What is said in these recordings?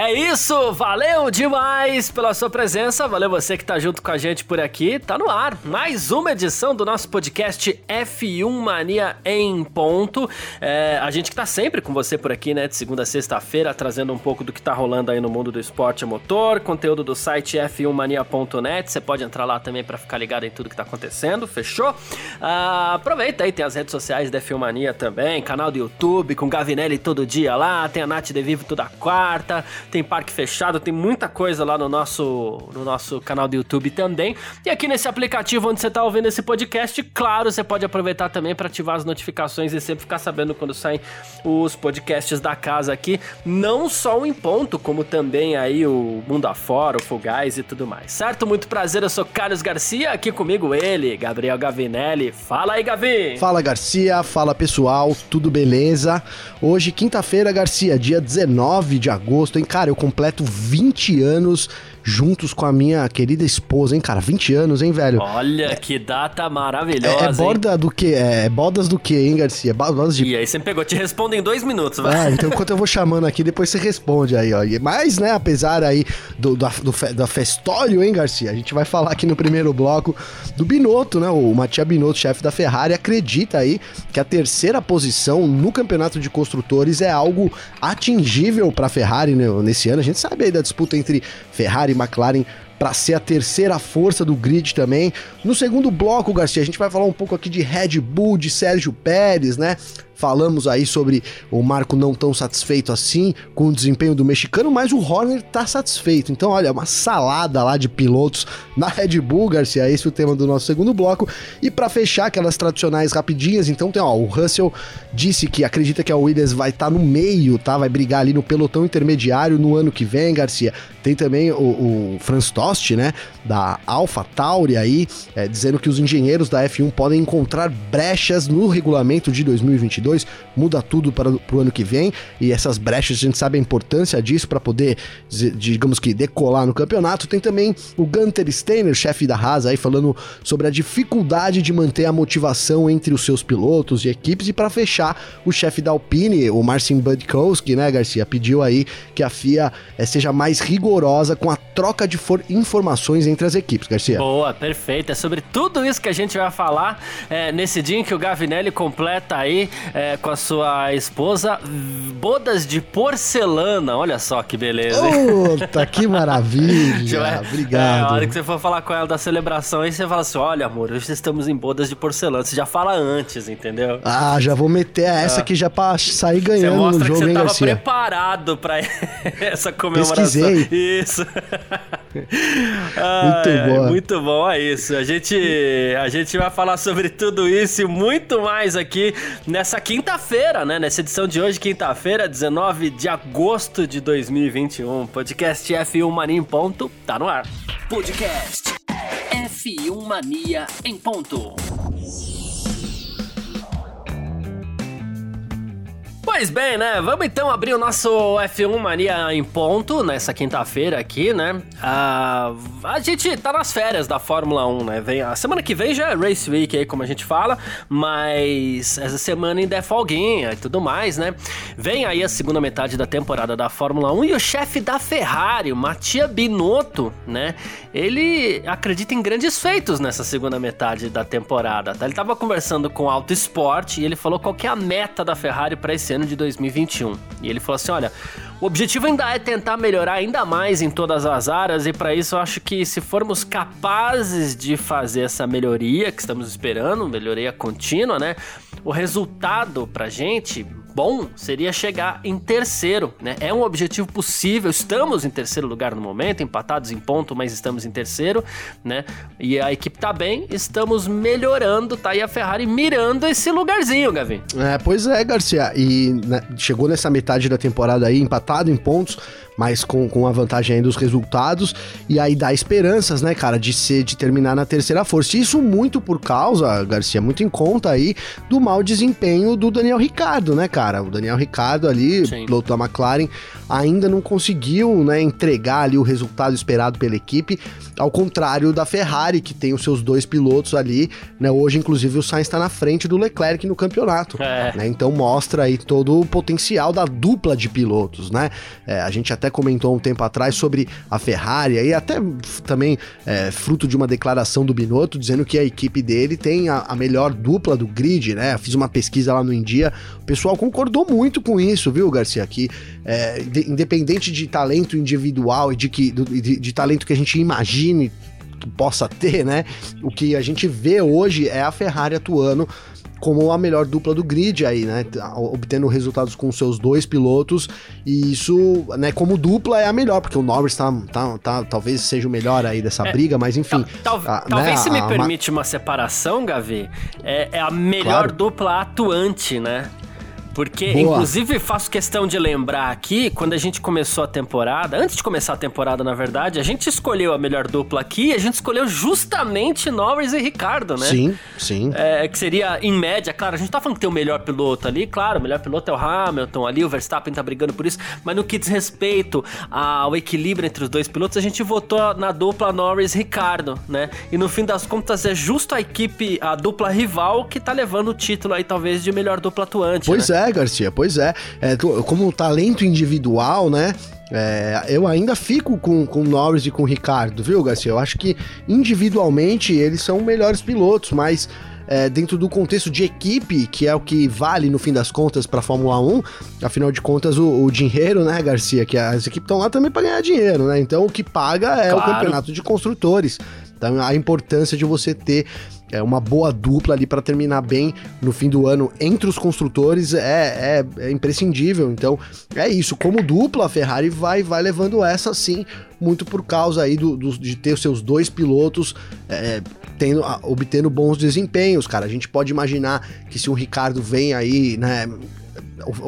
É isso, valeu demais pela sua presença, valeu você que tá junto com a gente por aqui. Tá no ar mais uma edição do nosso podcast F1 Mania em ponto. É, a gente que tá sempre com você por aqui, né, de segunda a sexta-feira, trazendo um pouco do que tá rolando aí no mundo do esporte motor, conteúdo do site f1mania.net. Você pode entrar lá também para ficar ligado em tudo que tá acontecendo, fechou? Ah, aproveita aí, tem as redes sociais da F1 Mania também, canal do YouTube com Gavinelli todo dia lá, tem a Nath De Vivo toda quarta tem parque fechado, tem muita coisa lá no nosso, no nosso canal do YouTube também. E aqui nesse aplicativo onde você está ouvindo esse podcast, claro, você pode aproveitar também para ativar as notificações e sempre ficar sabendo quando saem os podcasts da casa aqui, não só o Em Ponto, como também aí o Mundo Afora, o Fugais e tudo mais. Certo? Muito prazer, eu sou Carlos Garcia, aqui comigo ele, Gabriel Gavinelli. Fala aí, Gavi! Fala, Garcia, fala pessoal, tudo beleza? Hoje, quinta-feira, Garcia, dia 19 de agosto, hein? Cara, eu completo 20 anos juntos com a minha querida esposa, hein, cara? 20 anos, hein, velho? Olha, é, que data maravilhosa. É, é borda hein? do que? É, é bodas do que, hein, Garcia? Bodas de... E aí você pegou, te responde em dois minutos, vai. É, então enquanto eu vou chamando aqui, depois você responde aí, ó. Mas, né, apesar aí do, do, do, da festório, hein, Garcia? A gente vai falar aqui no primeiro bloco do Binotto, né? O Matia Binotto, chefe da Ferrari, acredita aí que a terceira posição no campeonato de construtores é algo atingível para a Ferrari né, nesse ano. A gente sabe aí da disputa entre Ferrari e McLaren para ser a terceira força do grid também. No segundo bloco, Garcia, a gente vai falar um pouco aqui de Red Bull, de Sérgio Pérez, né? Falamos aí sobre o Marco não tão satisfeito assim com o desempenho do mexicano, mas o Horner tá satisfeito. Então, olha, uma salada lá de pilotos na Red Bull, Garcia. Esse é o tema do nosso segundo bloco. E para fechar aquelas tradicionais rapidinhas, então tem, ó, o Russell disse que acredita que a Williams vai estar tá no meio, tá? Vai brigar ali no pelotão intermediário no ano que vem, Garcia. Tem também o, o Franz Tost, né? Da Alpha Tauri aí, é, dizendo que os engenheiros da F1 podem encontrar brechas no regulamento de 2022 2022, muda tudo para o ano que vem, e essas brechas a gente sabe a importância disso para poder, digamos que, decolar no campeonato. Tem também o Gunter Steiner, chefe da Haas, aí falando sobre a dificuldade de manter a motivação entre os seus pilotos e equipes, e para fechar, o chefe da Alpine, o Marcin Budkowski, né, Garcia, pediu aí que a FIA é, seja mais rigorosa com a troca de informações entre as equipes, Garcia. Boa, perfeito. É sobre tudo isso que a gente vai falar é, nesse dia em que o Gavinelli completa aí é, com a sua esposa, bodas de porcelana. Olha só que beleza. Puta, que maravilha. É, Obrigado. É, a hora que você for falar com ela da celebração, aí você fala assim: olha, amor, hoje estamos em bodas de porcelana. Você já fala antes, entendeu? Ah, já vou meter essa aqui já pra sair ganhando no jogo, que você hein, tava Garcia? preparado pra essa comemoração. Pesquisei. Isso. ah, muito bom. Muito bom, é isso. A gente, a gente vai falar sobre tudo isso e muito mais aqui nessa quinta-feira, né? Nessa edição de hoje, quinta-feira, 19 de agosto de 2021. Podcast F1 Mania em ponto, tá no ar. Podcast F1 Mania em ponto. Pois bem, né? Vamos então abrir o nosso F1 Mania em ponto nessa quinta-feira aqui, né? Ah, a gente tá nas férias da Fórmula 1, né? Vem, a semana que vem já é Race Week aí, como a gente fala, mas essa semana ainda é folguinha e tudo mais, né? Vem aí a segunda metade da temporada da Fórmula 1 e o chefe da Ferrari, Mattia Binotto, né? Ele acredita em grandes feitos nessa segunda metade da temporada, tá? Ele tava conversando com o Auto Sport e ele falou qual que é a meta da Ferrari para esse ano ano de 2021. E ele falou assim: olha, o objetivo ainda é tentar melhorar ainda mais em todas as áreas, e para isso eu acho que se formos capazes de fazer essa melhoria que estamos esperando, melhoria contínua, né? O resultado pra gente bom seria chegar em terceiro, né? É um objetivo possível. Estamos em terceiro lugar no momento, empatados em ponto, mas estamos em terceiro, né? E a equipe tá bem, estamos melhorando, tá aí a Ferrari mirando esse lugarzinho, Gavi. É, pois é, Garcia. E né, chegou nessa metade da temporada aí empatado em pontos, mas com, com a vantagem aí dos resultados, e aí dá esperanças, né, cara, de ser, de terminar na terceira força. Isso muito por causa, Garcia, muito em conta aí do mau desempenho do Daniel Ricardo, né, cara? O Daniel Ricardo ali, Sim. piloto da McLaren, ainda não conseguiu, né, entregar ali o resultado esperado pela equipe, ao contrário da Ferrari, que tem os seus dois pilotos ali, né, hoje inclusive o Sainz está na frente do Leclerc no campeonato, é. né, então mostra aí todo o potencial da dupla de pilotos, né, é, a gente até comentou um tempo atrás sobre a Ferrari, e até também é, fruto de uma declaração do Binotto, dizendo que a equipe dele tem a, a melhor dupla do grid, né? fiz uma pesquisa lá no India, o pessoal concordou muito com isso, viu, Garcia? Que é, de, independente de talento individual e de, que, de, de talento que a gente imagine que possa ter, né? O que a gente vê hoje é a Ferrari atuando como a melhor dupla do grid aí, né? Obtendo resultados com seus dois pilotos. E isso, né, como dupla é a melhor, porque o Norris tá, tá, tá talvez seja o melhor aí dessa é, briga, mas enfim. Tal, tal, a, talvez né, se me a, permite uma separação, Gavi, é, é a melhor claro. dupla atuante, né? Porque, Boa. inclusive, faço questão de lembrar aqui, quando a gente começou a temporada, antes de começar a temporada, na verdade, a gente escolheu a melhor dupla aqui e a gente escolheu justamente Norris e Ricardo, né? Sim, sim. É, que seria, em média, claro, a gente tá falando que tem o melhor piloto ali, claro, o melhor piloto é o Hamilton ali, o Verstappen tá brigando por isso, mas no que diz respeito ao equilíbrio entre os dois pilotos, a gente votou na dupla Norris-Ricardo, né? E no fim das contas é justo a equipe, a dupla rival, que tá levando o título aí, talvez, de melhor dupla atuante. Pois né? é, Garcia, pois é. é como talento individual, né? É, eu ainda fico com, com o Norris e com o Ricardo, viu, Garcia? Eu acho que individualmente eles são melhores pilotos, mas é, dentro do contexto de equipe, que é o que vale no fim das contas para a Fórmula 1, afinal de contas, o, o, dinheiro, né, Garcia? Que as equipes estão lá também para ganhar dinheiro, né? Então o que paga é claro. o campeonato de construtores. Então a importância de você ter é uma boa dupla ali para terminar bem no fim do ano entre os construtores é, é, é, imprescindível. Então é isso. Como dupla, a Ferrari vai, vai levando essa sim, muito por causa aí do, do de ter os seus dois pilotos é, tendo, obtendo bons desempenhos, cara. A gente pode imaginar que se o Ricardo vem aí, né,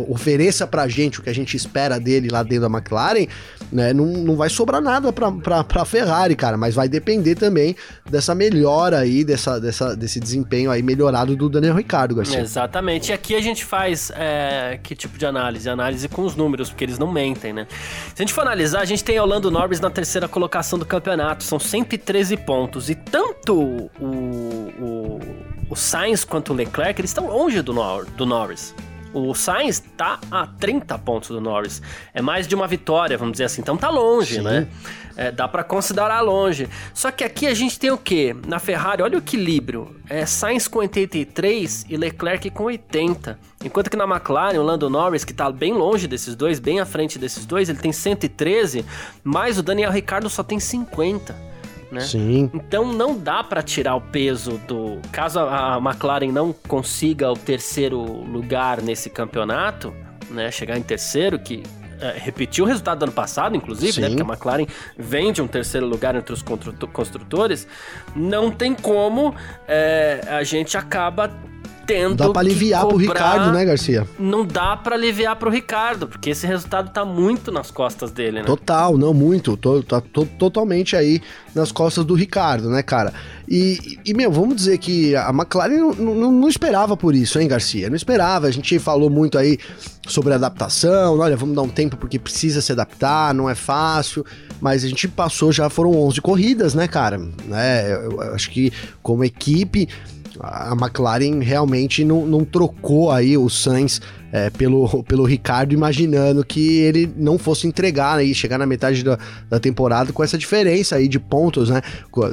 ofereça pra gente o que a gente espera dele lá dentro da McLaren, né, não, não vai sobrar nada pra, pra Ferrari, cara, mas vai depender também dessa melhora aí, dessa, dessa, desse desempenho aí melhorado do Daniel Ricardo, Garcia. Exatamente, e aqui a gente faz é, que tipo de análise? Análise com os números, porque eles não mentem, né? Se a gente for analisar, a gente tem Orlando Norris na terceira colocação do campeonato, são 113 pontos, e tanto o, o, o Sainz quanto o Leclerc, eles estão longe do, Nor do Norris. O Sainz tá a 30 pontos do Norris. É mais de uma vitória, vamos dizer assim. Então tá longe, Sim. né? É, dá para considerar longe. Só que aqui a gente tem o quê? Na Ferrari, olha o equilíbrio. É Sainz com 83 e Leclerc com 80. Enquanto que na McLaren, o Lando Norris, que tá bem longe desses dois, bem à frente desses dois, ele tem 113, mas o Daniel Ricciardo só tem 50 né? Sim. Então não dá para tirar o peso do. Caso a McLaren não consiga o terceiro lugar nesse campeonato, né? Chegar em terceiro, que é, repetiu o resultado do ano passado, inclusive, né? Sim. né? Porque a McLaren vende um terceiro lugar entre os construtores. Não tem como é, a gente acaba tendo. Dá pra aliviar cobrar, pro Ricardo, né, Garcia? Não dá para aliviar pro Ricardo, porque esse resultado tá muito nas costas dele, né? Total, não muito. Tô, tá tô, totalmente aí nas costas do Ricardo, né, cara? E, e meu, vamos dizer que a McLaren não, não, não, esperava por isso, hein, Garcia? Não esperava. A gente falou muito aí sobre adaptação. Olha, vamos dar um tempo porque precisa se adaptar, não é fácil. Mas a gente passou, já foram 11 corridas, né, cara? É, eu, eu acho que como equipe a McLaren realmente não, não trocou aí o Sainz é, pelo, pelo Ricardo, imaginando que ele não fosse entregar aí, chegar na metade da, da temporada com essa diferença aí de pontos, né?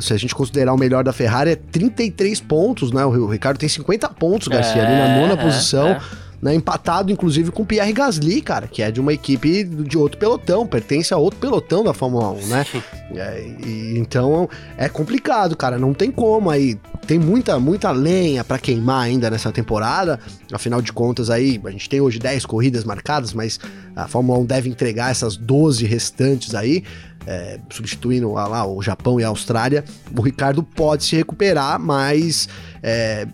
Se a gente considerar o melhor da Ferrari, é 33 pontos, né? O, o Ricardo tem 50 pontos, Garcia, é, ali na nona é, posição. É né, empatado inclusive com Pierre Gasly, cara, que é de uma equipe de outro pelotão, pertence a outro pelotão da Fórmula 1, né? É, e, então é complicado, cara, não tem como aí. Tem muita, muita lenha para queimar ainda nessa temporada. Afinal de contas, aí a gente tem hoje 10 corridas marcadas, mas a Fórmula 1 deve entregar essas 12 restantes aí é, substituindo lá o Japão e a Austrália, o Ricardo pode se recuperar, mas é,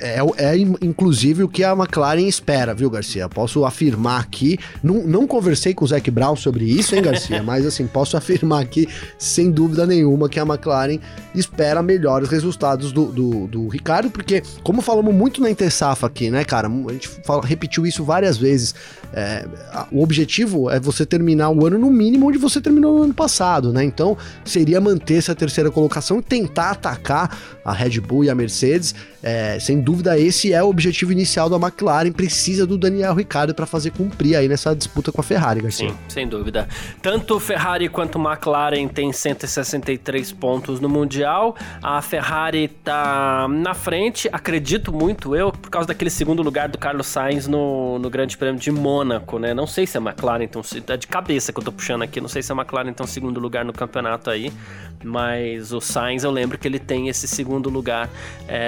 é, é, é, inclusive o que a McLaren espera, viu, Garcia? Posso afirmar aqui, não, não conversei com o Zac Brown sobre isso, hein, Garcia? mas assim, posso afirmar aqui, sem dúvida nenhuma, que a McLaren espera melhores resultados do, do, do Ricardo, porque, como falamos muito na Intersafa aqui, né, cara? A gente fala, repetiu isso várias vezes. É, o objetivo é você terminar o ano no mínimo onde você terminou no ano passado, né? Então seria manter essa terceira colocação e tentar atacar a Red Bull e a Mercedes é, sem dúvida, esse é o objetivo inicial da McLaren. Precisa do Daniel Ricciardo para fazer cumprir aí nessa disputa com a Ferrari, Garcia. Sim, sem dúvida. Tanto Ferrari quanto McLaren tem 163 pontos no Mundial. A Ferrari tá na frente, acredito muito eu, por causa daquele segundo lugar do Carlos Sainz no, no Grande Prêmio de Mônaco, né? Não sei se a McLaren então é de cabeça que eu tô puxando aqui, não sei se a McLaren um segundo lugar no campeonato aí, mas o Sainz eu lembro que ele tem esse segundo lugar. É,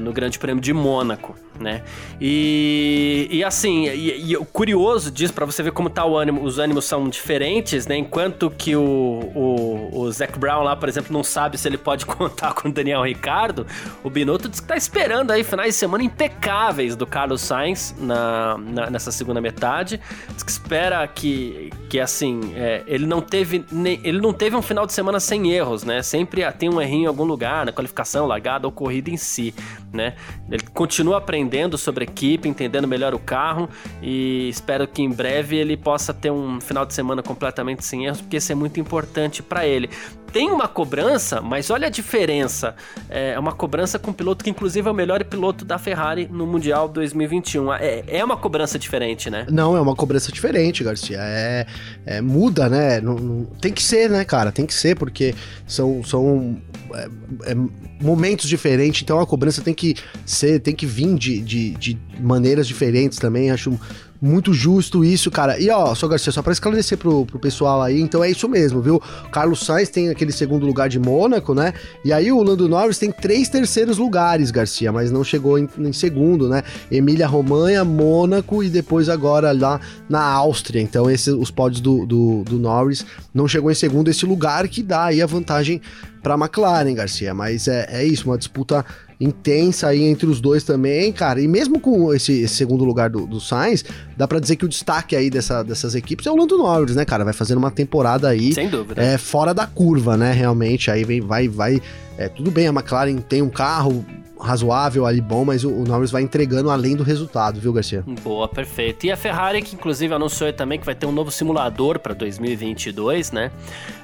no Grande Prêmio de Mônaco, né? E, e assim, e, e o curioso disso, para você ver como tá o ânimo, os ânimos são diferentes, né? Enquanto que o, o, o Zac Brown lá, por exemplo, não sabe se ele pode contar com o Daniel Ricardo, o Binotto diz que tá esperando aí finais de semana impecáveis do Carlos Sainz na, na nessa segunda metade. Diz que espera que, que assim, é, ele não teve ele não teve um final de semana sem erros, né? Sempre tem um errinho em algum lugar, na qualificação, largada ou corrida em si né? Ele continua aprendendo sobre a equipe, entendendo melhor o carro e espero que em breve ele possa ter um final de semana completamente sem erros, porque isso é muito importante para ele tem uma cobrança, mas olha a diferença. É uma cobrança com um piloto que, inclusive, é o melhor piloto da Ferrari no Mundial 2021. É, é uma cobrança diferente, né? Não, é uma cobrança diferente, Garcia. É, é muda, né? Não, não, tem que ser, né, cara? Tem que ser, porque são, são é, é, momentos diferentes, então a cobrança tem que ser, tem que vir de, de, de maneiras diferentes também. Acho muito justo isso, cara. E ó, só Garcia, só pra esclarecer pro, pro pessoal aí, então é isso mesmo, viu? Carlos Sainz tem aquele segundo lugar de Mônaco, né? E aí o Lando Norris tem três terceiros lugares, Garcia, mas não chegou em, em segundo, né? Emília Romanha, Mônaco e depois agora lá na Áustria. Então, esses os pódios do, do, do Norris não chegou em segundo, esse lugar que dá aí a vantagem para McLaren, Garcia. Mas é, é isso, uma disputa intensa aí entre os dois também, cara. E mesmo com esse, esse segundo lugar do, do Sainz, dá para dizer que o destaque aí dessa, dessas equipes é o Lando Norris, né, cara? Vai fazendo uma temporada aí. Sem dúvida. É, fora da curva, né? Realmente. Aí vem, vai, vai. É, tudo bem, a McLaren tem um carro razoável ali, bom, mas o, Norris vai entregando além do resultado, viu, Garcia? Boa, perfeito. E a Ferrari, que inclusive anunciou também que vai ter um novo simulador para 2022, né?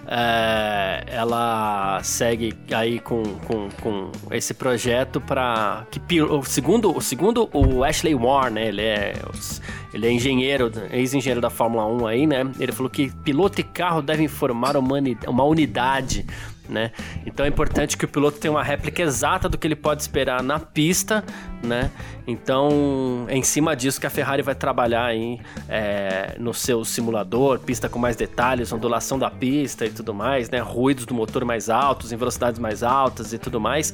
É, ela segue aí com, com, com esse projeto para que segundo, o segundo o Ashley Warren, né? Ele é ele é engenheiro, ex-engenheiro da Fórmula 1 aí, né? Ele falou que piloto e carro devem formar uma unidade né? Então é importante que o piloto tenha uma réplica exata do que ele pode esperar na pista, né? Então é em cima disso que a Ferrari vai trabalhar aí é, no seu simulador, pista com mais detalhes, ondulação da pista e tudo mais, né? Ruídos do motor mais altos, em velocidades mais altas e tudo mais.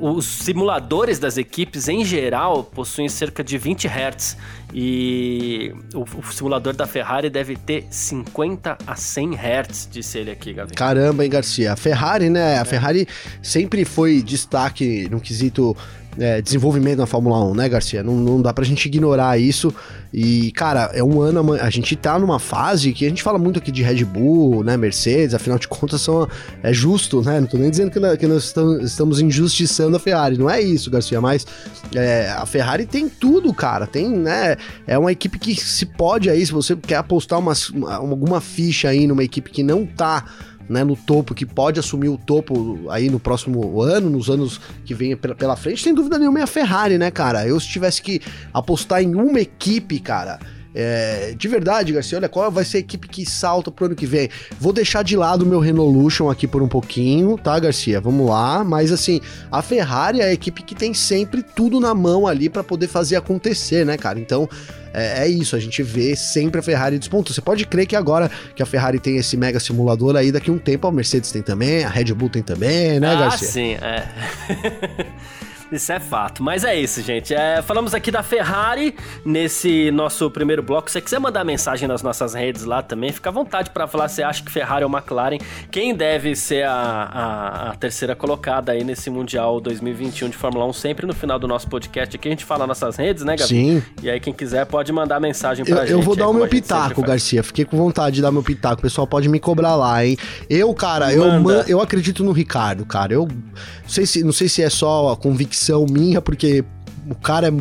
Os simuladores das equipes em geral possuem cerca de 20 Hz e o, o simulador da Ferrari deve ter 50 a 100 Hz, disse ele aqui, Gavi. Caramba, hein, Garcia? A Ferrari, né? A é. Ferrari sempre foi destaque no quesito é, desenvolvimento na Fórmula 1, né, Garcia? Não, não dá pra gente ignorar isso. E, cara, é um ano. A gente tá numa fase que a gente fala muito aqui de Red Bull, né, Mercedes, afinal de contas são, é justo, né? Não tô nem dizendo que, que nós estamos injustiçando a Ferrari, não é isso, Garcia, mas é, a Ferrari tem tudo, cara. Tem, né? É uma equipe que se pode aí, se você quer apostar uma, alguma ficha aí numa equipe que não tá né, no topo, que pode assumir o topo aí no próximo ano, nos anos que vem pela frente, sem dúvida nenhuma é a Ferrari, né, cara? Eu se tivesse que apostar em uma equipe, cara, É, de verdade, Garcia, olha, qual vai ser a equipe que salta pro ano que vem? Vou deixar de lado o meu Renolution aqui por um pouquinho, tá, Garcia? Vamos lá. Mas assim, a Ferrari é a equipe que tem sempre tudo na mão ali para poder fazer acontecer, né, cara? Então, é, é, isso, a gente vê sempre a Ferrari despontando. Você pode crer que agora que a Ferrari tem esse mega simulador aí, daqui a um tempo a Mercedes tem também, a Red Bull tem também, né, ah, Garcia? Ah, sim, é. Isso é fato. Mas é isso, gente. É, falamos aqui da Ferrari nesse nosso primeiro bloco. Se você quiser mandar mensagem nas nossas redes lá também, fica à vontade para falar se acha que Ferrari ou McLaren, quem deve ser a, a, a, terceira colocada aí nesse Mundial 2021 de Fórmula 1. Sempre no final do nosso podcast aqui a gente fala nas nossas redes, né, Gabi? Sim. E aí quem quiser pode mandar mensagem pra eu, gente. Eu vou dar o meu pitaco, Garcia. Fiquei com vontade de dar meu pitaco. O pessoal pode me cobrar lá, hein? Eu, cara, eu, eu acredito no Ricardo, cara. Eu não sei se, não sei se é só a convicção minha, porque porque o cara é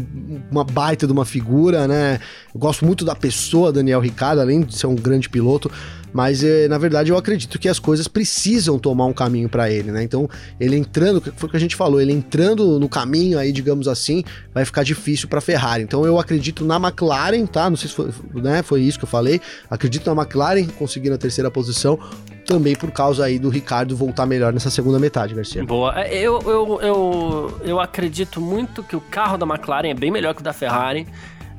uma baita de uma figura, né? Eu gosto muito da pessoa, Daniel Ricardo, além de ser um grande piloto, mas é, na verdade eu acredito que as coisas precisam tomar um caminho para ele, né? Então, ele entrando, foi o que a gente falou, ele entrando no caminho aí, digamos assim, vai ficar difícil para Ferrari. Então, eu acredito na McLaren, tá? Não sei se foi, né, foi isso que eu falei. Acredito na McLaren conseguindo a terceira posição também por causa aí do Ricardo voltar melhor nessa segunda metade, Garcia. Boa. É, eu, eu, eu, eu acredito muito que o carro da McLaren é bem melhor que o da Ferrari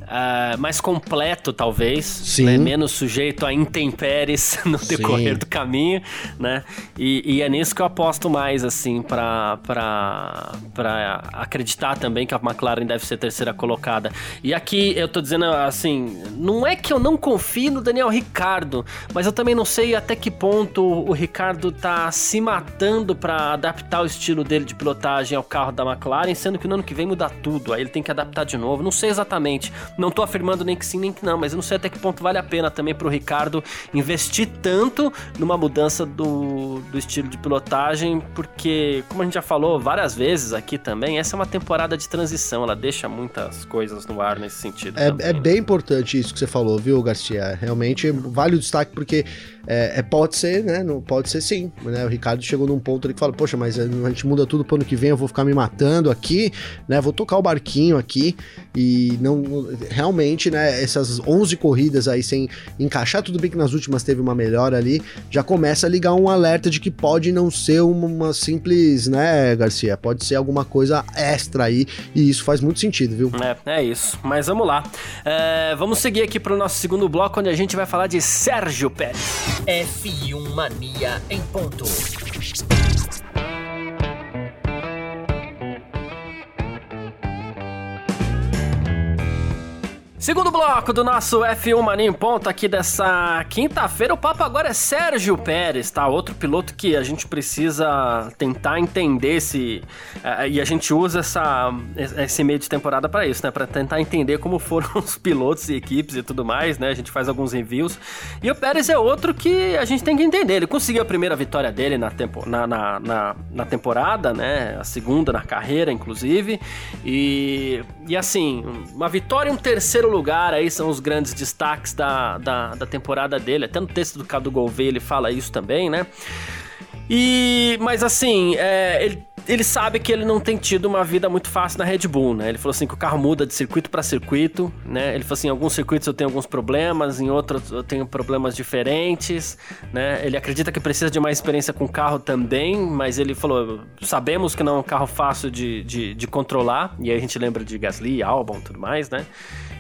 uh, mais completo, talvez, Sim. Né? menos sujeito a intempéries no decorrer Sim. do caminho, né? E, e, é nisso que eu aposto mais, assim, para acreditar também que a McLaren deve ser terceira colocada. E aqui eu tô dizendo assim, não é que eu não confio no Daniel Ricardo, mas eu também não sei até que ponto o Ricardo tá se matando para adaptar o estilo dele de pilotagem ao carro da McLaren, sendo que no ano que vem muda tudo, aí ele tem que adaptar de novo. Não sei exatamente. Não tô afirmando nem que sim, nem que não, mas eu não sei até que ponto vale a pena também pro Ricardo investir tanto numa mudança do, do estilo de pilotagem, porque, como a gente já falou várias vezes aqui também, essa é uma temporada de transição, ela deixa muitas coisas no ar nesse sentido. É, também, é né? bem importante isso que você falou, viu, Garcia? Realmente vale o destaque porque é, é, pode ser, né? Não, pode ser sim. Né? O Ricardo chegou num ponto ali que fala, poxa, mas a gente muda tudo pro ano que vem, eu vou ficar me matando aqui, né? Vou tocar o barquinho aqui e não realmente, né? Essas 11 corridas aí sem encaixar, tudo bem que nas últimas teve uma melhora ali, já começa a ligar um alerta de que pode não ser uma, simples, né, Garcia? Pode ser alguma coisa extra aí e isso faz muito sentido, viu? É, é isso. Mas vamos lá. É, vamos seguir aqui pro nosso segundo bloco, onde a gente vai falar de Sérgio Pérez. F1 Mania em ponto. Segundo bloco do nosso F1 Mania em Ponto aqui dessa quinta-feira, o papo agora é Sérgio Pérez, tá? Outro piloto que a gente precisa tentar entender se... Uh, e a gente usa essa, esse meio de temporada para isso, né? Para tentar entender como foram os pilotos e equipes e tudo mais, né? A gente faz alguns reviews. E o Pérez é outro que a gente tem que entender. Ele conseguiu a primeira vitória dele na, tempo, na, na, na, na temporada, né? A segunda na carreira, inclusive. E, e assim, uma vitória e um terceiro lugar lugar aí são os grandes destaques da, da, da temporada dele. Até no texto do Cadu Gouveia ele fala isso também, né? E, mas assim, é, ele, ele sabe que ele não tem tido uma vida muito fácil na Red Bull, né? Ele falou assim que o carro muda de circuito para circuito, né? Ele falou assim, em alguns circuitos eu tenho alguns problemas, em outros eu tenho problemas diferentes, né? Ele acredita que precisa de mais experiência com o carro também, mas ele falou, sabemos que não é um carro fácil de, de, de controlar, e aí a gente lembra de Gasly, Albon tudo mais, né?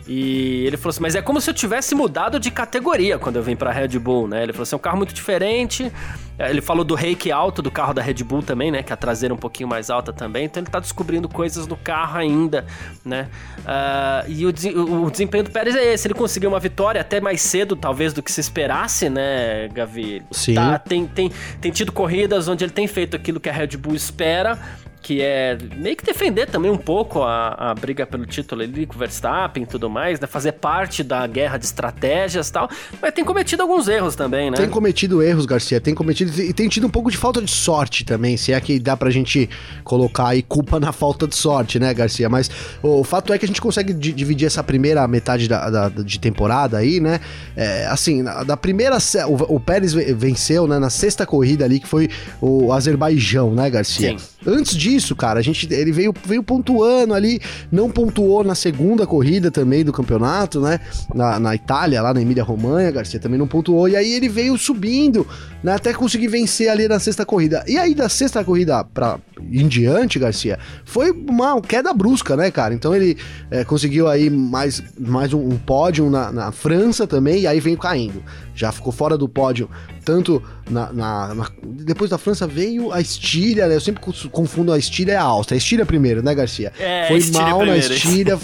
E ele falou assim: Mas é como se eu tivesse mudado de categoria quando eu vim pra Red Bull, né? Ele falou assim: é um carro muito diferente. É, ele falou do reiki alto do carro da Red Bull também, né? Que é a traseira um pouquinho mais alta também. Então ele tá descobrindo coisas no carro ainda, né? Uh, e o, o, desempenho do Pérez é esse: ele conseguiu uma vitória até mais cedo, talvez, do que se esperasse, né, Gavi? Sim. Tá, tem, tem, tem tido corridas onde ele tem feito aquilo que a Red Bull espera que é meio que defender também um pouco a, a briga pelo título ali com o Verstappen e tudo mais, né? Fazer parte da guerra de estratégias e tal, mas tem cometido alguns erros também, né? Tem cometido erros, Garcia, tem cometido e tem tido um pouco de falta de sorte também, se é que dá pra gente colocar aí culpa na falta de sorte, né, Garcia? Mas o, fato é que a gente consegue dividir essa primeira metade da, da de temporada aí, né? É, assim, da primeira, o, o Pérez venceu, né, na sexta corrida ali, que foi o Azerbaijão, né, Garcia? Sim. Antes disso, isso, cara. A gente, ele veio, veio pontuando ali, não pontuou na segunda corrida também do campeonato, né? Na, na Itália, lá na Emília Romanha, Garcia também não pontuou. E aí ele veio subindo, né? Até conseguir vencer ali na sexta corrida. E aí da sexta corrida pra, em diante, Garcia, foi uma queda brusca, né, cara? Então ele é, conseguiu aí mais, mais um, um pódio na, na França também, e aí veio caindo. Já ficou fora do pódio, tanto na, na, na, Depois da França veio a Estíria, né? Eu sempre confundo a Estíria e a Áustria. A Estíria primeiro, né, Garcia? É, foi mal na Estíria,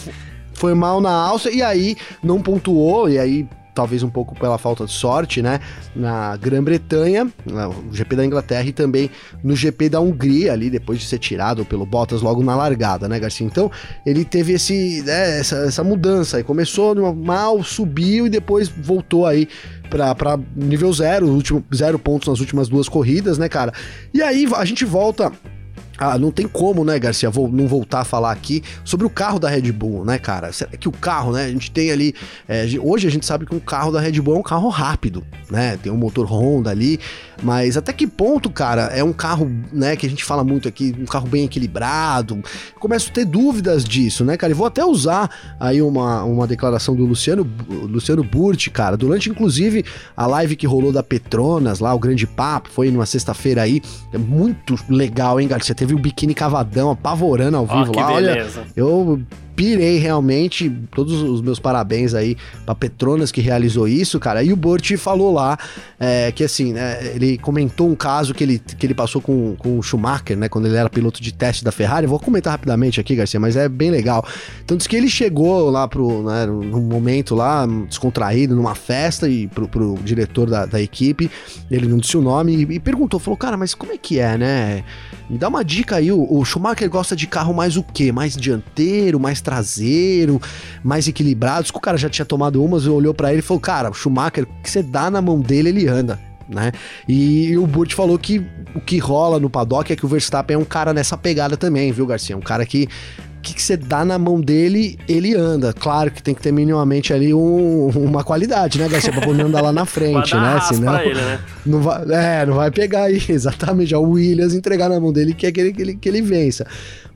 foi mal na Áustria, e aí não pontuou, e aí talvez um pouco pela falta de sorte, né? Na Grã-Bretanha, no GP da Inglaterra e também no GP da Hungria, ali, depois de ser tirado pelo Bottas logo na largada, né, Garcia? Então, ele teve esse, né, essa, essa mudança aí. Começou mal, subiu e depois voltou aí para nível zero, último, zero pontos nas últimas duas corridas, né, cara? E aí a gente volta ah, não tem como, né, Garcia, vou não voltar a falar aqui sobre o carro da Red Bull, né, cara? É que o carro, né, a gente tem ali. É, hoje a gente sabe que um carro da Red Bull é um carro rápido, né? Tem um motor Honda ali, mas até que ponto, cara, é um carro, né, que a gente fala muito aqui, um carro bem equilibrado? Começo a ter dúvidas disso, né, cara? E vou até usar aí uma, uma declaração do Luciano, Luciano Burti, cara, durante inclusive a live que rolou da Petronas lá, o Grande Papo, foi numa sexta-feira aí, é muito legal, hein, Garcia? Teve o biquíni cavadão apavorando ao vivo oh, lá. Beleza. Olha, eu pirei realmente. Todos os meus parabéns aí pra Petronas que realizou isso, cara. E o Burt falou lá é, que assim, né, ele comentou um caso que ele, que ele passou com, com o Schumacher, né, quando ele era piloto de teste da Ferrari. Vou comentar rapidamente aqui, Garcia, mas é bem legal. Então diz que ele chegou lá pro, né, num momento lá, descontraído, numa festa, e pro, pro diretor da, da equipe, ele não disse o nome, e, e perguntou, falou, cara, mas como é que é, né? Me dá uma dica aí, o, o Schumacher gosta de carro mais o quê? Mais dianteiro, mais traseiro, mais equilibrados, que o cara já tinha tomado umas e olhou para ele e falou: Cara, o Schumacher, o que você dá na mão dele, ele anda. Né? E o Burt falou que o que rola no paddock é que o Verstappen é um cara nessa pegada também, viu, Garcia? Um cara que que, que você dá na mão dele, ele anda. Claro que tem que ter minimamente ali um, uma qualidade, né, Garcia? Pra poder andar lá na frente, né? Senão. Ele, né? Não vai, é, não vai pegar aí, exatamente. O Williams entregar na mão dele que é que ele, que ele, que ele vença.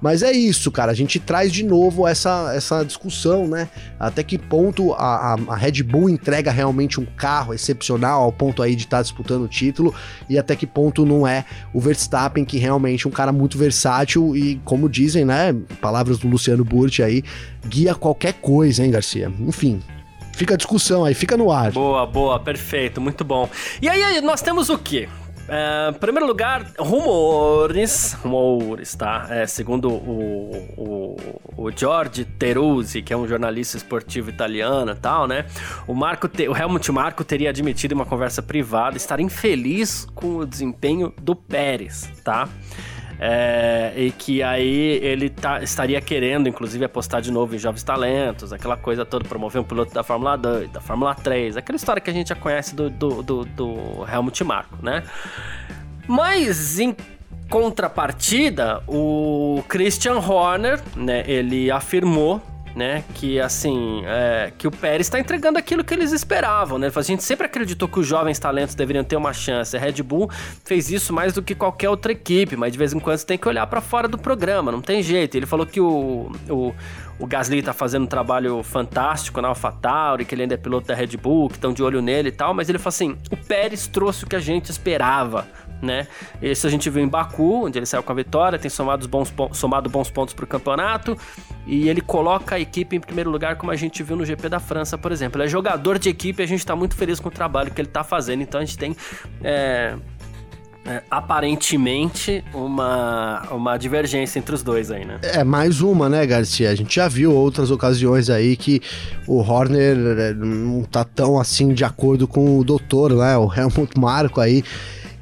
Mas é isso, cara. A gente traz de novo essa, essa discussão, né? Até que ponto a, a, a Red Bull entrega realmente um carro excepcional ao ponto aí de estar tá disputando o título e até que ponto não é o Verstappen, que realmente é um cara muito versátil e, como dizem, né? Palavras do Luciano Burti aí, guia qualquer coisa, hein, Garcia? Enfim, Fica a discussão aí, fica no ar. Boa, boa, perfeito, muito bom. E aí, nós temos o quê? É, em primeiro lugar, rumores, rumores, tá? É, segundo o, o, o Teruzzi, que é um jornalista esportivo italiano e tal, né? O, Marco te, o Helmut Marko teria admitido em uma conversa privada estar infeliz com o desempenho do Pérez, tá? É, e que aí ele tá, estaria querendo, inclusive, apostar de novo em jovens talentos, aquela coisa toda, promover um piloto da Fórmula 2, da Fórmula 3, aquela história que a gente já conhece do, do, do, do Helmut Marko, né? Mas em contrapartida, o Christian Horner, né, ele afirmou né? Que assim, é, que o Pérez está entregando aquilo que eles esperavam, né? A gente sempre acreditou que os jovens talentos deveriam ter uma chance. A Red Bull fez isso mais do que qualquer outra equipe, mas de vez em quando você tem que olhar para fora do programa, não tem jeito. Ele falou que o, o, o Gasly tá fazendo um trabalho fantástico na AlphaTauri, que ele ainda é piloto da Red Bull, que estão de olho nele e tal, mas ele falou assim: o Pérez trouxe o que a gente esperava né? Esse a gente viu em Baku, onde ele saiu com a vitória, tem somado bons, somado bons pontos para o campeonato e ele coloca a equipe em primeiro lugar, como a gente viu no GP da França, por exemplo. Ele é jogador de equipe a gente está muito feliz com o trabalho que ele está fazendo, então a gente tem. É, é, aparentemente uma, uma divergência entre os dois aí, né? É, mais uma, né, Garcia? A gente já viu outras ocasiões aí que o Horner é, não tá tão assim de acordo com o doutor, né? O Helmut Marko aí.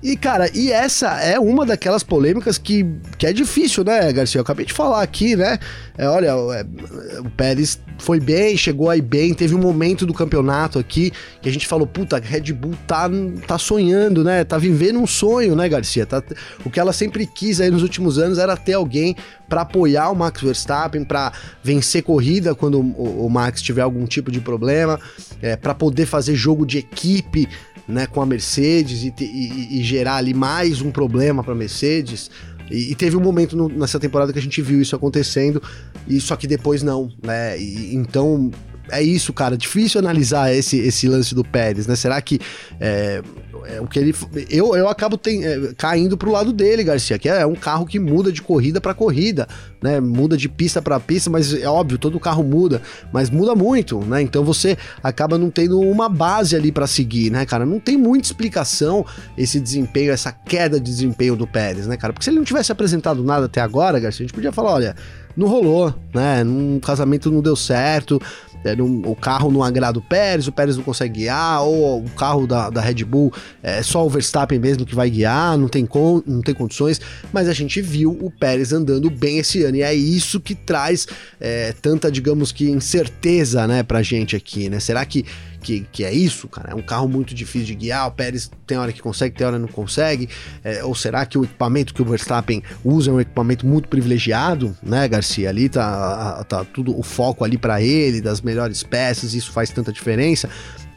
E, cara, e essa é uma daquelas polêmicas que, que é difícil, né, Garcia? Eu acabei de falar aqui, né? É, olha, é, o Pérez foi bem, chegou aí bem, teve um momento do campeonato aqui que a gente falou, puta, Red Bull tá, tá sonhando, né? Tá vivendo um sonho, né, Garcia? Tá, o que ela sempre quis aí nos últimos anos era ter alguém para apoiar o Max Verstappen, para vencer corrida quando o, o, Max tiver algum tipo de problema, é, para poder fazer jogo de equipe né, com a Mercedes e, e, e gerar ali mais um problema para a Mercedes E, e teve um momento no, nessa temporada que a gente viu isso acontecendo, e só que depois não, né? E, então é isso, cara. Difícil analisar esse, esse lance do Pérez, né? Será que é, é o que ele. Eu, eu acabo tem, é, caindo pro lado dele, Garcia, que é um carro que muda de corrida para corrida, né? Muda de pista para pista, mas é óbvio, todo carro muda, mas muda muito, né? Então você acaba não tendo uma base ali para seguir, né, cara? Não tem muita explicação esse desempenho, essa queda de desempenho do Pérez, né, cara? Porque se ele não tivesse apresentado nada até agora, Garcia, a gente podia falar, olha não rolou, né? Um casamento não deu certo, é, o carro não agrada o Pérez, o Pérez não consegue guiar, ou o carro da, da Red Bull é só o Verstappen mesmo que vai guiar, não tem, con, não tem condições, mas a gente viu o Pérez andando bem esse ano, e é isso que traz é, tanta, digamos que, incerteza, né, pra gente aqui, né? Será que que, que é isso, cara? É um carro muito difícil de guiar. O Pérez tem hora que consegue, tem hora que não consegue. É, ou será que o equipamento que o Verstappen usa é um equipamento muito privilegiado, né, Garcia? Ali tá, tá tudo o foco ali para ele, das melhores peças, isso faz tanta diferença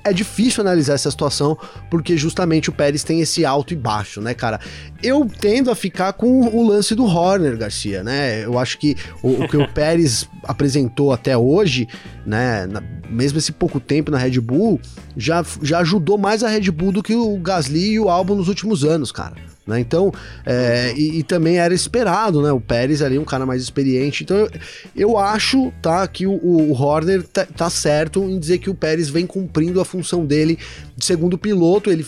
é difícil analisar essa situação porque justamente o Pérez tem esse alto e baixo, né, cara? Eu tendo a ficar com o lance do Horner, Garcia, né? Eu acho que o, o que o Pérez apresentou até hoje, né, na, mesmo esse pouco tempo na Red Bull, já, já ajudou mais a Red Bull do que o Gasly e o Albon nos últimos anos, cara. Né? Então, é, e, e, também era esperado, né? O Pérez ali, um cara mais experiente. Então, eu, eu acho, tá, que o, o Horner tá, tá, certo em dizer que o Pérez vem cumprindo a função dele de segundo piloto. Ele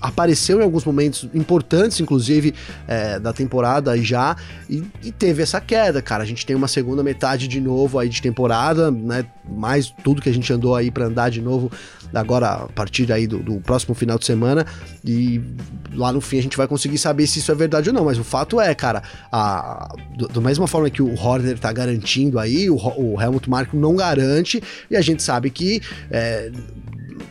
apareceu em alguns momentos importantes, inclusive é, da temporada já, e, e, teve essa queda, cara. A gente tem uma segunda metade de novo aí de temporada, né? Mais tudo que a gente andou aí para andar de novo agora a partir aí do, do, próximo final de semana e lá no fim a gente vai conseguir saber se isso é verdade ou não, mas o fato é, cara, a, do, da mesma forma que o Horner tá garantindo aí, o, o Helmut Marko não garante e a gente sabe que é,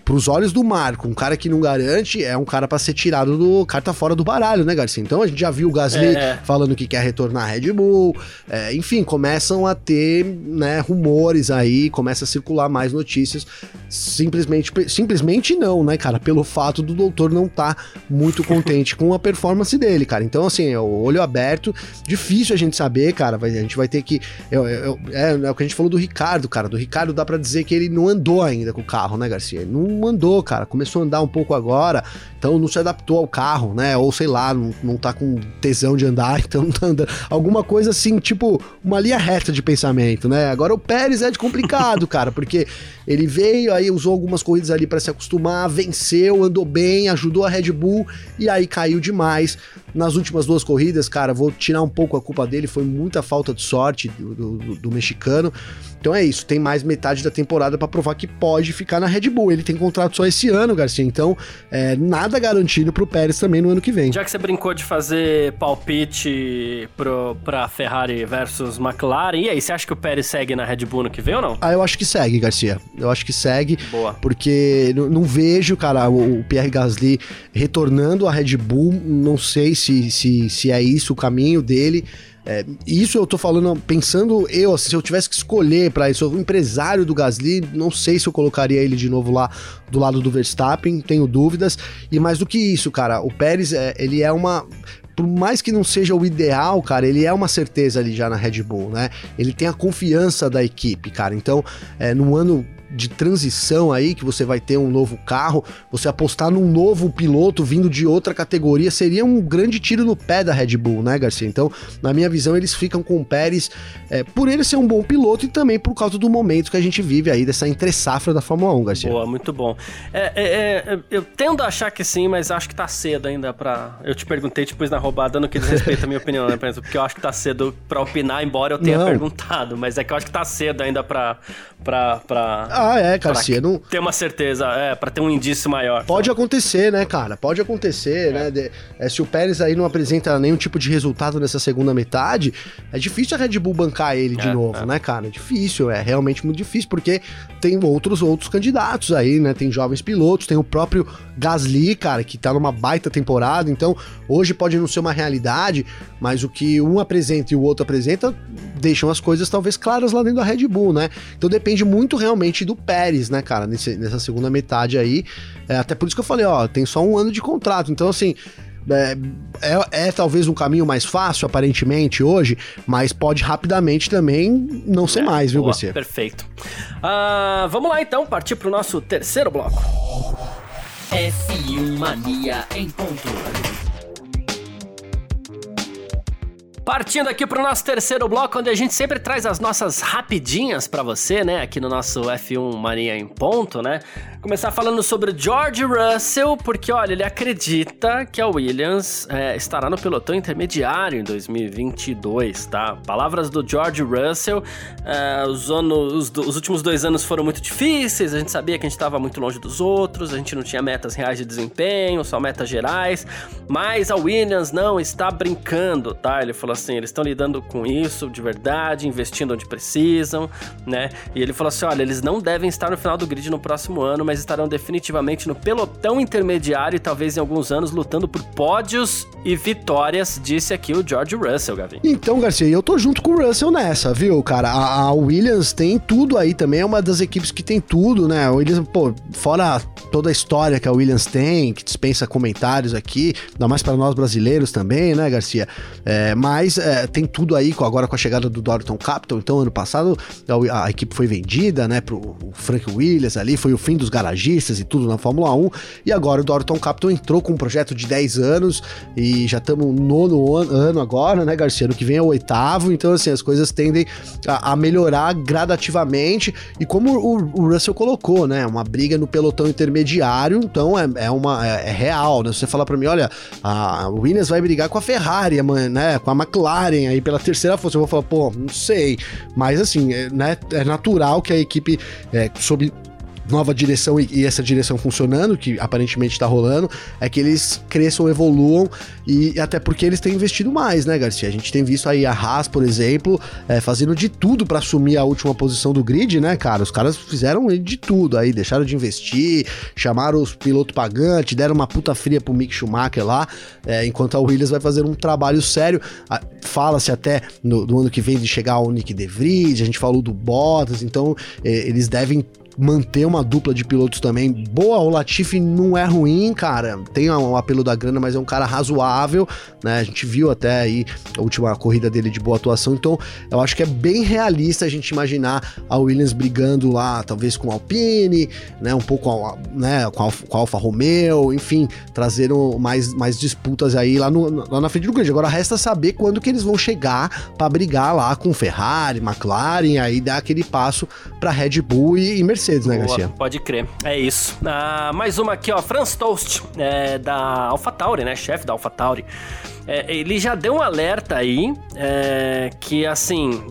pros olhos do Marco, um cara que não garante é um cara para ser tirado do carta fora do baralho, né, Garcia? Então a gente já viu o Gasly é. falando que quer retornar à Red Bull, é, enfim, começam a ter né, rumores aí, começa a circular mais notícias, simplesmente, simplesmente não, né, cara, pelo fato do doutor não tá muito contente com a performance dele, cara. Então, assim, é o olho aberto, difícil a gente saber, cara, a gente vai ter que, eu, eu, é, é, o que a gente falou do Ricardo, cara, do Ricardo dá para dizer que ele não andou ainda com o carro, né, Garcia? Não não andou, cara. Começou a andar um pouco agora, então não se adaptou ao carro, né? Ou sei lá, não, não tá com tesão de andar, então não tá andando. Alguma coisa assim, tipo, uma linha reta de pensamento, né? Agora o Pérez é de complicado, cara, porque ele veio, aí usou algumas corridas ali para se acostumar, venceu, andou bem, ajudou a Red Bull e aí caiu demais. Nas últimas duas corridas, cara, vou tirar um pouco a culpa dele, foi muita falta de sorte do, do, do mexicano. Então é isso, tem mais metade da temporada para provar que pode ficar na Red Bull. Ele tem contrato só esse ano, Garcia, então é, nada garantido pro Pérez também no ano que vem. Já que você brincou de fazer palpite pro, pra Ferrari versus McLaren, e aí, você acha que o Pérez segue na Red Bull no que vem ou não? Ah, eu acho que segue, Garcia. Eu acho que segue. Boa. Porque não vejo, cara, o, o Pierre Gasly retornando à Red Bull. Não sei se, se, se é isso o caminho dele. É, isso eu tô falando, pensando eu, assim, se eu tivesse que escolher para isso, o empresário do Gasly, não sei se eu colocaria ele de novo lá do lado do Verstappen, tenho dúvidas. E mais do que isso, cara, o Pérez, é, ele é uma por mais que não seja o ideal, cara, ele é uma certeza ali já na Red Bull, né? Ele tem a confiança da equipe, cara. Então, é, no ano de transição aí, que você vai ter um novo carro, você apostar num novo piloto vindo de outra categoria seria um grande tiro no pé da Red Bull, né, Garcia? Então, na minha visão, eles ficam com o Pérez é, por ele ser um bom piloto e também por causa do momento que a gente vive aí, dessa entre-safra da Fórmula 1, Garcia. Boa, muito bom. É, é, é, eu tendo a achar que sim, mas acho que tá cedo ainda pra. Eu te perguntei depois na roubada no que diz respeito à minha opinião, né, porque eu acho que tá cedo pra opinar, embora eu tenha Não. perguntado, mas é que eu acho que tá cedo ainda pra. pra, pra ah, é, Garcia. Não... Ter uma certeza, é, pra ter um indício maior. Pode acontecer, né, cara? Pode acontecer, é. né? De, é, se o Pérez aí não apresenta nenhum tipo de resultado nessa segunda metade, é difícil a Red Bull bancar ele de é, novo, é. né, cara? É difícil, é realmente muito difícil, porque tem outros outros candidatos aí, né? Tem jovens pilotos, tem o próprio Gasly, cara, que tá numa baita temporada, então hoje pode não ser uma realidade, mas o que um apresenta e o outro apresenta deixam as coisas talvez claras lá dentro da Red Bull, né? Então depende muito realmente do Pérez, né, cara, nesse, nessa segunda metade aí. É, até por isso que eu falei, ó, tem só um ano de contrato. Então, assim, é, é, é, talvez um caminho mais fácil, aparentemente, hoje, mas pode rapidamente também não ser é, mais, viu, você? Perfeito. Uh, vamos lá então, partir para o nosso terceiro bloco. F1 Mania em ponto. Partindo aqui para o nosso terceiro bloco, onde a gente sempre traz as nossas rapidinhas para você, né? Aqui no nosso F1 Mania em ponto, né? Começar falando sobre George Russell, porque olha, ele acredita que a Williams é, estará no pelotão intermediário em 2022, tá? Palavras do George Russell. É, os, anos, os, os, últimos dois anos foram muito difíceis, a gente sabia que a gente estava muito longe dos outros, a gente não tinha metas reais de desempenho, só metas gerais, mas a Williams não está brincando, tá? Ele falou assim, eles estão lidando com isso de verdade, investindo onde precisam, né? E ele falou assim: olha, eles não devem estar no final do grid no próximo ano, mas estarão definitivamente no pelotão intermediário e talvez em alguns anos lutando por pódios e vitórias, disse aqui o George Russell, Gavin. Então, Garcia, eu tô junto com o Russell nessa, viu, cara? A, a Williams tem tudo aí também, é uma das equipes que tem tudo, né? A Williams, pô, fora toda a história que a Williams tem, que dispensa comentários aqui, ainda mais para nós brasileiros também, né, Garcia? É, mas é, tem tudo aí, agora com a chegada do Dorton Capital, então ano passado a, a equipe foi vendida, né, pro Frank Williams ali, foi o fim dos garagistas e tudo na Fórmula 1. E agora o Dorton Capital entrou com um projeto de 10 anos e já estamos no nono ano agora, né, Garcia? No que vem é o oitavo. Então, assim, as coisas tendem a, a melhorar gradativamente. E como o, o, Russell colocou, né? Uma briga no pelotão intermediário. Então, é, é uma, é, é real, né? Se você falar para mim, olha, a Williams vai brigar com a Ferrari, né? Com a McLaren aí pela terceira força. Eu vou falar, pô, não sei. Mas, assim, é, né, é natural que a equipe, é, sob nova direção e, e essa direção funcionando, que aparentemente está rolando, é que eles cresçam, evoluam e até porque eles têm investido mais, né, Garcia? A gente tem visto aí a Haas, por exemplo, é, fazendo de tudo para assumir a última posição do grid, né, cara? Os caras fizeram de tudo aí, deixaram de investir, chamaram os pilotos pagantes, deram uma puta fria pro Mick Schumacher lá, é, enquanto a Williams vai fazer um trabalho sério. Fala-se até no, no, ano que vem de chegar o Nick De Vries, a gente falou do Bottas, então é, eles devem manter uma dupla de pilotos também boa. O Latifi não é ruim, cara. Tem um apelo da grana, mas é um cara razoável, né? A gente viu até aí a última corrida dele de boa atuação. Então, eu acho que é bem realista a gente imaginar a Williams brigando lá, talvez com a Alpine, né? Um pouco né, com, a, com a Alfa Romeo, enfim, trazendo mais, mais disputas aí lá, no, lá na frente do grid. Agora resta saber quando que eles vão chegar para brigar lá com Ferrari, McLaren, aí dar aquele passo para Red Bull e, e Mercedes. Mercedes, né, Garcia? Pode crer. É isso. Ah, mais uma aqui, ó. Franz Toast, é, da AlphaTauri, né? Chefe da AlphaTauri. É, ele já deu um alerta aí é, que, assim,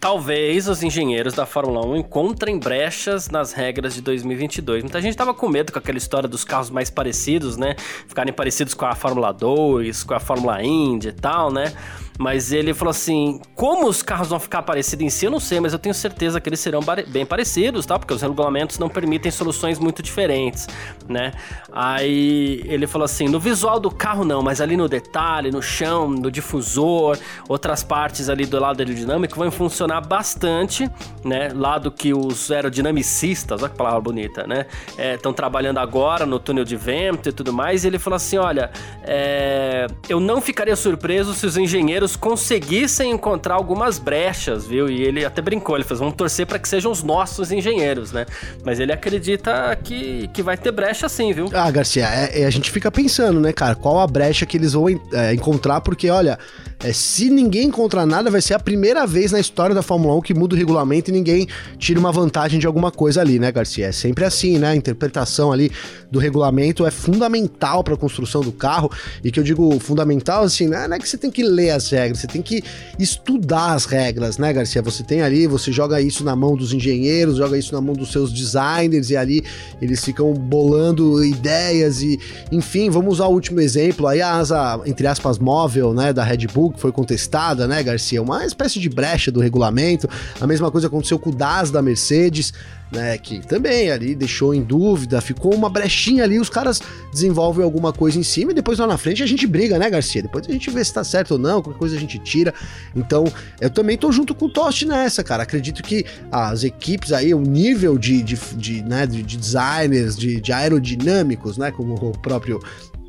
Talvez os engenheiros da Fórmula 1 encontrem brechas nas regras de 2022. Muita gente tava com medo com aquela história dos carros mais parecidos, né? Ficarem parecidos com a Fórmula 2, com a Fórmula Indy e tal, né? Mas ele falou assim: como os carros vão ficar parecidos em si, eu não sei, mas eu tenho certeza que eles serão bem parecidos, tá? Porque os regulamentos não permitem soluções muito diferentes, né? Aí ele falou assim: no visual do carro não, mas ali no detalhe, no chão, no difusor, outras partes ali do lado aerodinâmico vão funcionar bastante, né? Lado que os aerodinamicistas, olha que palavra bonita, né? Estão é, trabalhando agora no túnel de vento e tudo mais. E ele falou assim: olha, é, eu não ficaria surpreso se os engenheiros conseguissem encontrar algumas brechas, viu? E ele até brincou, ele fez, vamos torcer para que sejam os nossos engenheiros, né? Mas ele acredita que, que vai ter brecha sim, viu? Ah, Garcia, é, é, a gente fica pensando, né, cara, qual a brecha que eles vão é, encontrar, porque, olha, é, se ninguém encontrar nada, vai ser a primeira vez na história da Fórmula 1 que muda o regulamento e ninguém tira uma vantagem de alguma coisa ali, né, Garcia? É sempre assim, né? A interpretação ali do regulamento é fundamental para a construção do carro. E que eu digo fundamental, assim, né? não é que você tem que ler as regras, você tem que estudar as regras, né, Garcia? Você tem ali, você joga isso na mão dos engenheiros, joga isso na mão dos seus designers e ali eles ficam bolando ideias e, enfim, vamos usar o último exemplo aí, a asa, entre aspas, móvel, né, da Red Bull que foi contestada, né, Garcia? Uma espécie de brecha do regulamento. A mesma coisa aconteceu com o DAS da Mercedes né? Que também ali deixou em dúvida, ficou uma brechinha ali, os caras desenvolvem alguma coisa em cima e depois lá na frente a gente briga, né, Garcia? Depois a gente vê se tá certo ou não, qualquer coisa a gente tira. Então, eu também tô junto com o Tost nessa, cara. Acredito que as equipes aí, o nível de, de, de, né, de designers, de, de aerodinâmicos, né, como o próprio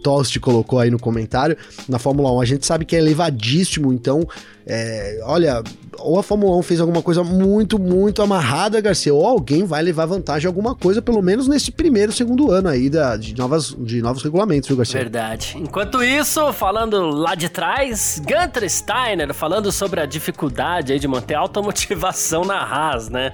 Tost colocou aí no comentário, na Fórmula 1. A gente sabe que é elevadíssimo, então, é, olha, ou a Fórmula 1 fez alguma coisa muito, muito amarrada, Garcia, ou alguém vai levar vantagem alguma coisa, pelo menos nesse primeiro, segundo ano aí da, de, novas, de novos regulamentos, viu, Garcia? Verdade. Enquanto isso, falando lá de trás, Gunter Steiner falando sobre a dificuldade aí de manter alta motivação na Haas, né?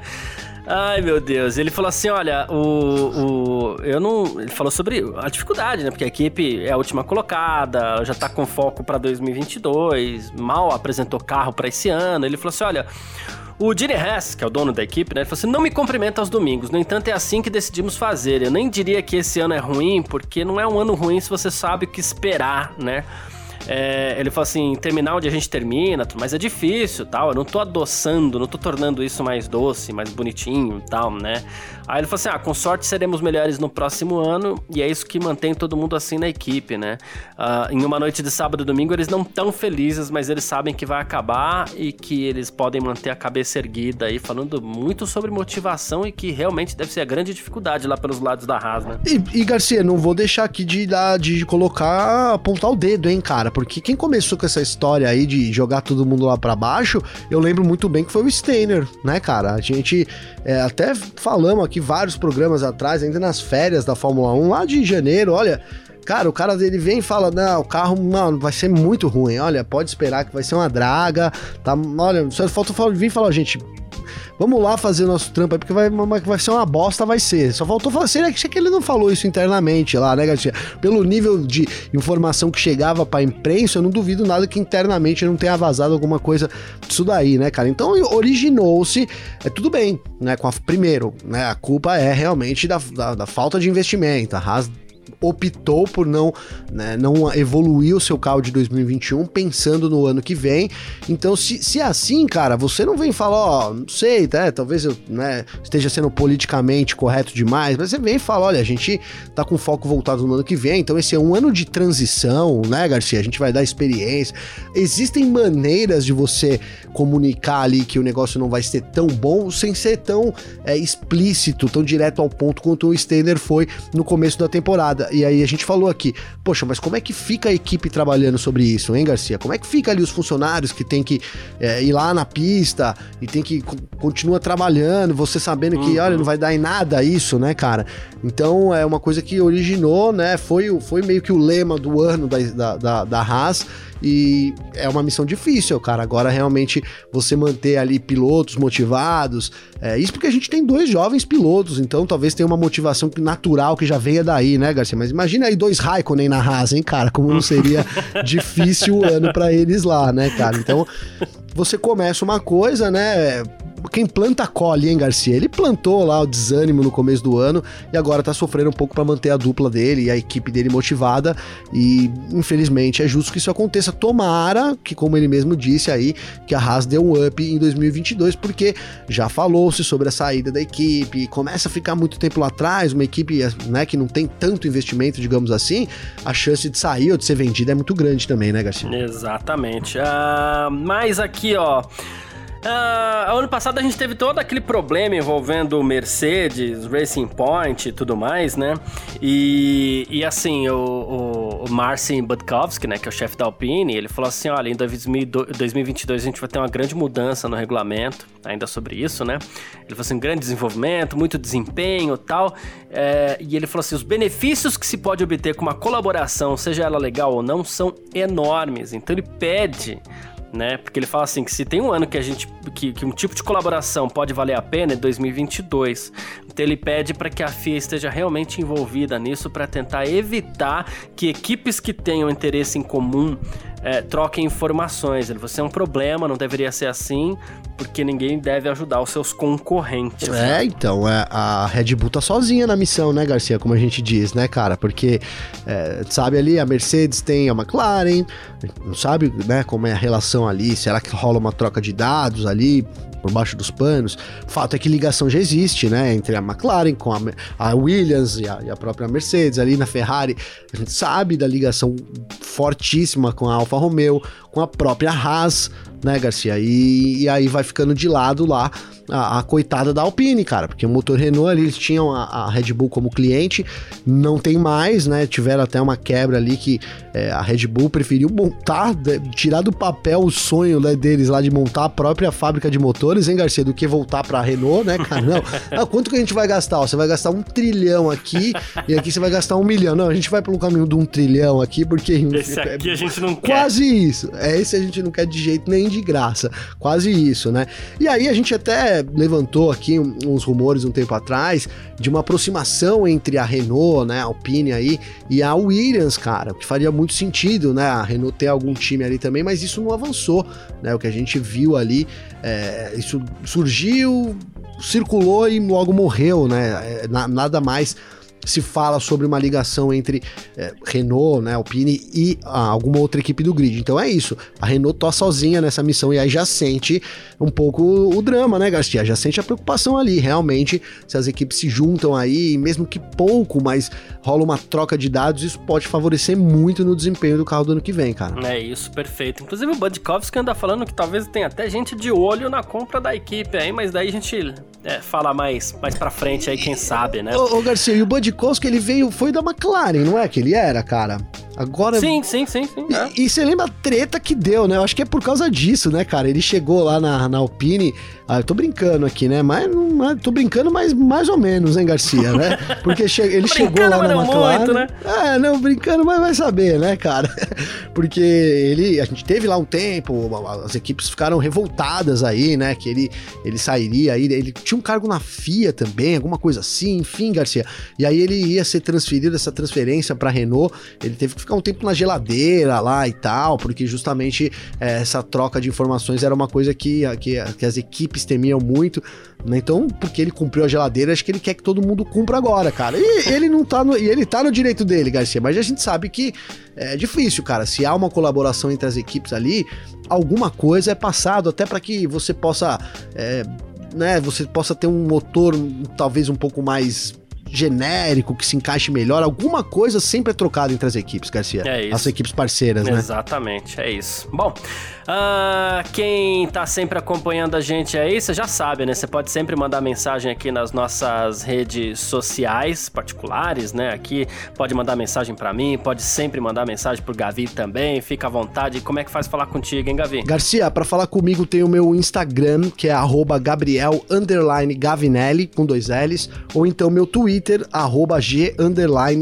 Ai, meu Deus. Ele falou assim: olha, o, o. Eu não. Ele falou sobre a dificuldade, né? Porque a equipe é a última colocada, já tá com foco pra 2022, mal apresentou carro pra esse ano. Ele falou assim: olha. O Gene Hess, que é o dono da equipe, né? Ele falou assim: não me cumprimenta aos domingos. No entanto, é assim que decidimos fazer. Eu nem diria que esse ano é ruim, porque não é um ano ruim se você sabe o que esperar, né? É, ele falou assim: terminar onde a gente termina, mas é difícil tal. Eu não tô adoçando, não tô tornando isso mais doce, mais bonitinho tal, né? Aí ele falou assim: ah, com sorte seremos melhores no próximo ano, e é isso que mantém todo mundo assim na equipe, né? Uh, em uma noite de sábado e domingo eles não tão felizes, mas eles sabem que vai acabar e que eles podem manter a cabeça erguida aí, falando muito sobre motivação e que realmente deve ser a grande dificuldade lá pelos lados da Haas, né? E, e Garcia, não vou deixar aqui de, de colocar, apontar o dedo, hein, cara? Porque quem começou com essa história aí de jogar todo mundo lá para baixo, eu lembro muito bem que foi o Steiner, né, cara? A gente é, até falamos aqui vários programas atrás, ainda nas férias da Fórmula 1, lá de janeiro, olha. Cara, o cara dele vem e fala: Não, o carro mano, vai ser muito ruim. Olha, pode esperar que vai ser uma draga. Tá, olha, só falta vir e falar: Gente, vamos lá fazer nosso trampo aí, porque vai, vai ser uma bosta, vai ser. Só faltou falar, será que ele não falou isso internamente lá, né, Garcia? Pelo nível de informação que chegava pra imprensa, eu não duvido nada que internamente não tenha vazado alguma coisa disso daí, né, cara? Então originou-se, é tudo bem, né, com a, primeiro, né, a culpa é realmente da, da, da falta de investimento, a Haas optou por não, né, não evoluir o seu carro de 2021 pensando no ano que vem. Então, se, se é assim, cara, você não vem falar, ó, não sei, tá, talvez eu né, esteja sendo politicamente correto demais, mas você vem e fala, olha, a gente tá com foco voltado no ano que vem, então esse é um ano de transição, né, Garcia? A gente vai dar experiência. Existem maneiras de você comunicar ali que o negócio não vai ser tão bom sem ser tão é, explícito, tão direto ao ponto quanto o Steiner foi no começo da temporada. E aí a gente falou aqui, poxa, mas como é que fica a equipe trabalhando sobre isso, hein, Garcia? Como é que fica ali os funcionários que tem que é, ir lá na pista e tem que continua trabalhando, você sabendo que, uhum. olha, não vai dar em nada isso, né, cara? Então é uma coisa que originou, né? Foi, foi meio que o lema do ano da, da, da, da Haas e é uma missão difícil, cara. Agora, realmente, você manter ali pilotos motivados. É, isso porque a gente tem dois jovens pilotos, então talvez tenha uma motivação natural que já venha daí, né, Garcia? Mas imagina aí dois Raikkonen na Haas, hein, cara? Como não seria difícil o ano para eles lá, né, cara? Então, você começa uma coisa, né? Quem planta colhe, hein, Garcia? Ele plantou lá o desânimo no começo do ano e agora tá sofrendo um pouco para manter a dupla dele e a equipe dele motivada. E infelizmente é justo que isso aconteça. Tomara que, como ele mesmo disse aí, que a Haas dê um up em 2022, porque já falou-se sobre a saída da equipe, começa a ficar muito tempo lá atrás, uma equipe né, que não tem tanto investimento, digamos assim, a chance de sair ou de ser vendida é muito grande também, né, Garcia? Exatamente. Uh, mas aqui, ó. Uh, ano passado a gente teve todo aquele problema envolvendo Mercedes, Racing Point e tudo mais, né? E, e assim, o, o, o Marcin Budkowski, né, que é o chefe da Alpine, ele falou assim: olha, em 2022 a gente vai ter uma grande mudança no regulamento, ainda sobre isso, né? Ele falou assim: grande desenvolvimento, muito desempenho tal. É, e ele falou assim: os benefícios que se pode obter com uma colaboração, seja ela legal ou não, são enormes. Então ele pede né? Porque ele fala assim que se tem um ano que a gente que, que um tipo de colaboração pode valer a pena é 2022. Então ele pede para que a FIA esteja realmente envolvida nisso para tentar evitar que equipes que tenham interesse em comum é, informações. Você é um problema, não deveria ser assim, porque ninguém deve ajudar os seus concorrentes. É, então, é, a Red Bull tá sozinha na missão, né, Garcia? Como a gente diz, né, cara? Porque, é, sabe ali, a Mercedes tem a McLaren, não sabe, né, como é a relação ali, será que rola uma troca de dados ali, por baixo dos panos. Fato é que ligação já existe, né? Entre a McLaren com a, a Williams e a, e a, própria Mercedes, ali na Ferrari. A gente sabe da ligação fortíssima com a Alfa Romeo, com a própria Haas, né, Garcia? E, e aí vai ficando de lado lá a, a coitada da Alpine, cara, porque o motor Renault ali, eles tinham a, a Red Bull como cliente, não tem mais, né? Tiveram até uma quebra ali que é, a Red Bull preferiu montar, de, tirar do papel o sonho né, deles lá de montar a própria fábrica de motores, hein, Garcia, do que voltar pra Renault, né, cara? Não. Ah, quanto que a gente vai gastar? Ó, você vai gastar um trilhão aqui e aqui você vai gastar um milhão. Não, a gente vai pelo caminho de um trilhão aqui, porque. Esse aqui a gente não quer. Quase isso. É esse a gente não quer de jeito nem de graça. Quase isso, né? E aí a gente até levantou aqui uns rumores um tempo atrás de uma aproximação entre a Renault, né, a Alpine aí, e a Williams, cara, que faria muito sentido, né, a Renault ter algum time ali também, mas isso não avançou, né, o que a gente viu ali, é, isso surgiu, circulou e logo morreu, né, é, na, nada mais se fala sobre uma ligação entre é, Renault, né, Alpine e ah, alguma outra equipe do grid. Então é isso. A Renault tá sozinha nessa missão e aí já sente um pouco o drama, né, Garcia? Já sente a preocupação ali. Realmente, se as equipes se juntam aí, mesmo que pouco, mas rola uma troca de dados, isso pode favorecer muito no desempenho do carro do ano que vem, cara. É isso, perfeito. Inclusive o Budkovski anda falando que talvez tenha até gente de olho na compra da equipe aí, mas daí a gente é, fala mais, mais pra frente aí, quem sabe, né? Ô, ô Garcia, e o Budkovski, ele veio, foi da McLaren, não é que ele era, cara? Agora. Sim, sim, sim, sim. é. E, e você lembra a treta que deu, né? Eu acho que é por causa disso, né, cara? Ele chegou lá na, na Alpine. Ah, eu tô brincando aqui, né? Mas não, é- tô brincando, mas mais ou menos, hein, Garcia, né? Porque che ele chegou lá na não McLaren. muito, né? É, não, brincando, mas vai saber, né, cara? Porque ele. A gente teve lá um tempo, as equipes ficaram revoltadas aí, né? Que ele, ele sairia aí. Ele tinha um cargo na FIA também, alguma coisa assim, enfim, Garcia. E aí ele ia ser transferido, essa transferência pra Renault. Ele teve que ficar um tempo na geladeira lá e tal, porque justamente é, essa troca de informações era uma coisa que, que, que as equipes temiam muito. Né? Então, porque ele cumpriu a geladeira, acho que ele quer que todo mundo cumpra agora, cara. E ele não tá no, e ele tá no direito dele, Garcia, mas a gente sabe que é difícil, cara. Se há uma colaboração entre as equipes ali, alguma coisa é passado até para que você possa, é, né, você possa ter um motor talvez um pouco mais genérico, que se encaixe melhor, alguma coisa sempre é trocada entre as equipes, Garcia. É isso. As equipes parceiras, né? Exatamente, é isso. Bom, ah, quem tá sempre acompanhando a gente aí, você já sabe, né? Você pode sempre mandar mensagem aqui nas nossas redes sociais particulares, né? Aqui pode mandar mensagem pra mim, pode sempre mandar mensagem pro Gavi também, fica à vontade. Como é que faz falar contigo, hein, Gavi? Garcia, pra falar comigo tem o meu Instagram, que é arroba Gabriel underline Gavinelli, com dois L's, ou então meu Twitter, arroba G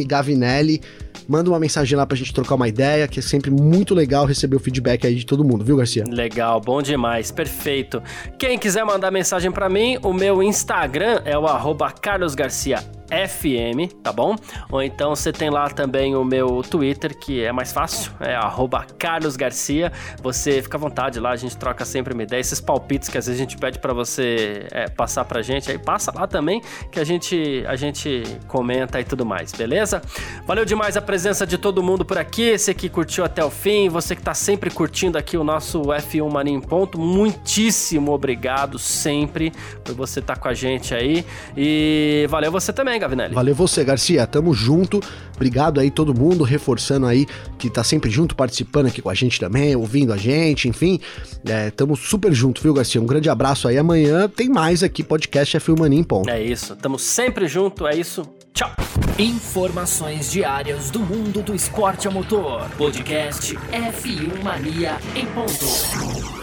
Gavinelli. Manda uma mensagem lá pra gente trocar uma ideia, que é sempre muito legal receber o feedback aí de todo mundo, viu, Garcia? Legal, bom demais, perfeito. Quem quiser mandar mensagem pra mim, o meu Instagram é o arroba Carlos Garcia FM, tá bom? Ou então você tem lá também o meu Twitter, que é mais fácil, é arroba Carlos Garcia. Você fica à vontade lá, a gente troca sempre uma ideia. Esses palpites que às vezes a gente pede pra você é, passar pra gente, aí passa lá também, que a gente, a gente comenta e tudo mais, beleza? Valeu demais a presença de todo mundo por aqui, esse que curtiu até o fim, você que tá sempre curtindo aqui o nosso F1 Mania em Ponto, muitíssimo obrigado sempre por você estar com a gente aí. E valeu você também, Gavinelli. Valeu você, Garcia. Tamo junto. Obrigado aí todo mundo, reforçando aí que tá sempre junto, participando aqui com a gente também, ouvindo a gente, enfim. É, tamo super junto, viu, Garcia? Um grande abraço aí. Amanhã tem mais aqui, podcast F1 Mania em Ponto. É isso, tamo sempre junto, é isso. Tchau. Informações diárias do mundo do esporte a motor. Podcast F1 Mania em ponto.